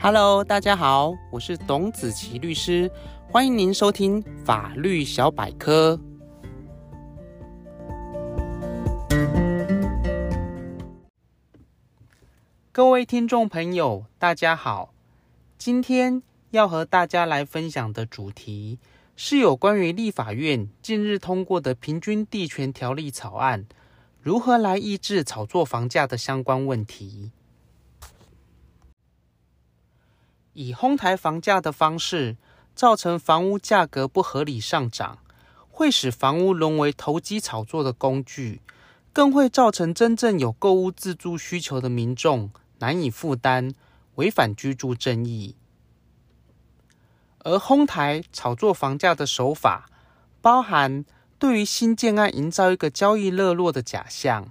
Hello，大家好，我是董子琪律师，欢迎您收听法律小百科。各位听众朋友，大家好，今天要和大家来分享的主题是有关于立法院近日通过的平均地权条例草案，如何来抑制炒作房价的相关问题。以哄抬房价的方式造成房屋价格不合理上涨，会使房屋沦为投机炒作的工具，更会造成真正有购屋自住需求的民众难以负担，违反居住正义。而哄抬炒作房价的手法，包含对于新建案营造一个交易热络的假象，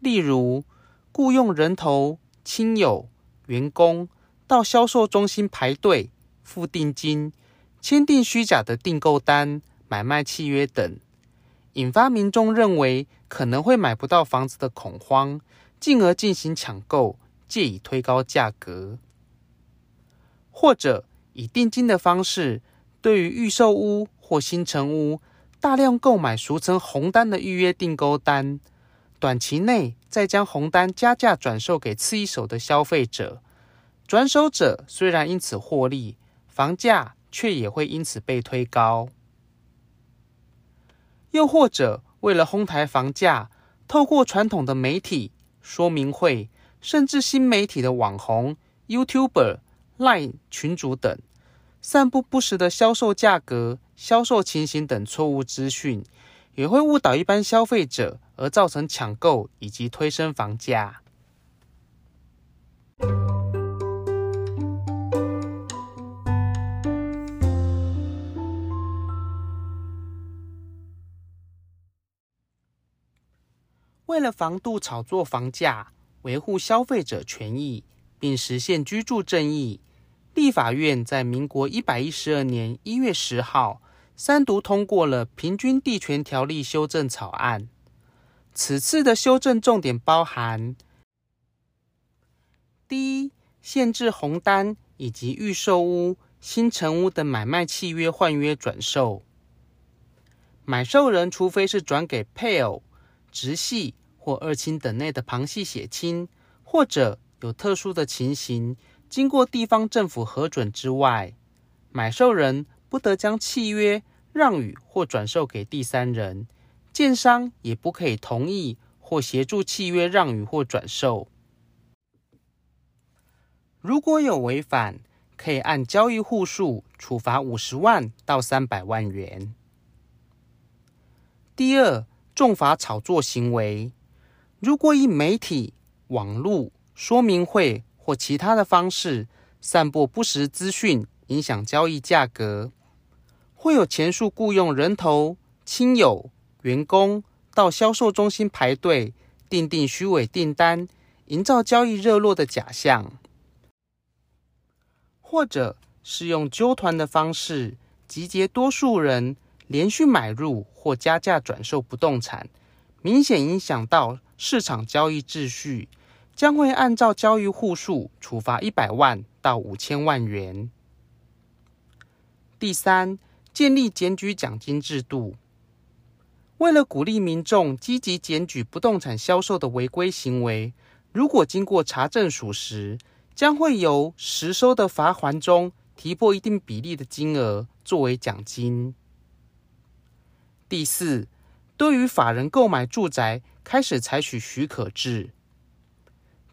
例如雇佣人头、亲友、员工。到销售中心排队付定金，签订虚假的订购单、买卖契约等，引发民众认为可能会买不到房子的恐慌，进而进行抢购，借以推高价格；或者以定金的方式，对于预售屋或新成屋大量购买俗称红单的预约订购单，短期内再将红单加价转售给次一手的消费者。转手者虽然因此获利，房价却也会因此被推高。又或者为了哄抬房价，透过传统的媒体、说明会，甚至新媒体的网红、YouTuber、Line 群主等，散布不实的销售价格、销售情形等错误资讯，也会误导一般消费者，而造成抢购以及推升房价。为了防度炒作房价，维护消费者权益，并实现居住正义，立法院在民国一百一十二年一月十号三读通过了《平均地权条例》修正草案。此次的修正重点包含：第一，限制红单以及预售屋、新成屋的买卖契约换约转售，买受人除非是转给配偶。直系或二亲等内的旁系血亲，或者有特殊的情形，经过地方政府核准之外，买受人不得将契约让与或转售给第三人，建商也不可以同意或协助契约让与或转售。如果有违反，可以按交易户数处罚五十万到三百万元。第二。重罚炒作行为，如果以媒体、网络说明会或其他的方式散播不实资讯，影响交易价格，会有前述雇佣人头、亲友、员工到销售中心排队订定虚伪订单，营造交易热络的假象，或者是用揪团的方式集结多数人。连续买入或加价转售不动产，明显影响到市场交易秩序，将会按照交易户数处罚一百万到五千万元。第三，建立检举奖金制度，为了鼓励民众积极检举不动产销售的违规行为，如果经过查证属实，将会由实收的罚锾中提拨一定比例的金额作为奖金。第四，对于法人购买住宅，开始采取许可制。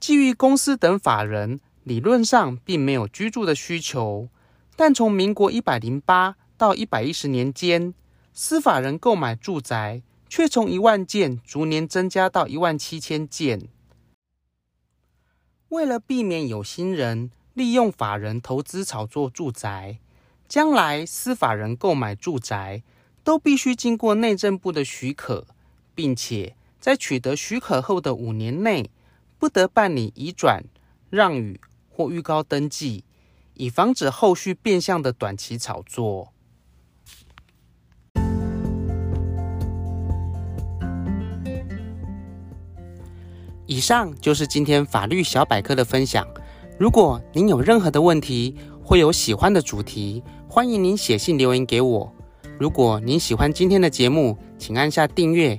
基于公司等法人理论上并没有居住的需求，但从民国一百零八到一百一十年间，司法人购买住宅却从一万件逐年增加到一万七千件。为了避免有心人利用法人投资炒作住宅，将来司法人购买住宅，都必须经过内政部的许可，并且在取得许可后的五年内，不得办理移转、让与或预告登记，以防止后续变相的短期炒作。以上就是今天法律小百科的分享。如果您有任何的问题，或有喜欢的主题，欢迎您写信留言给我。如果您喜欢今天的节目，请按下订阅，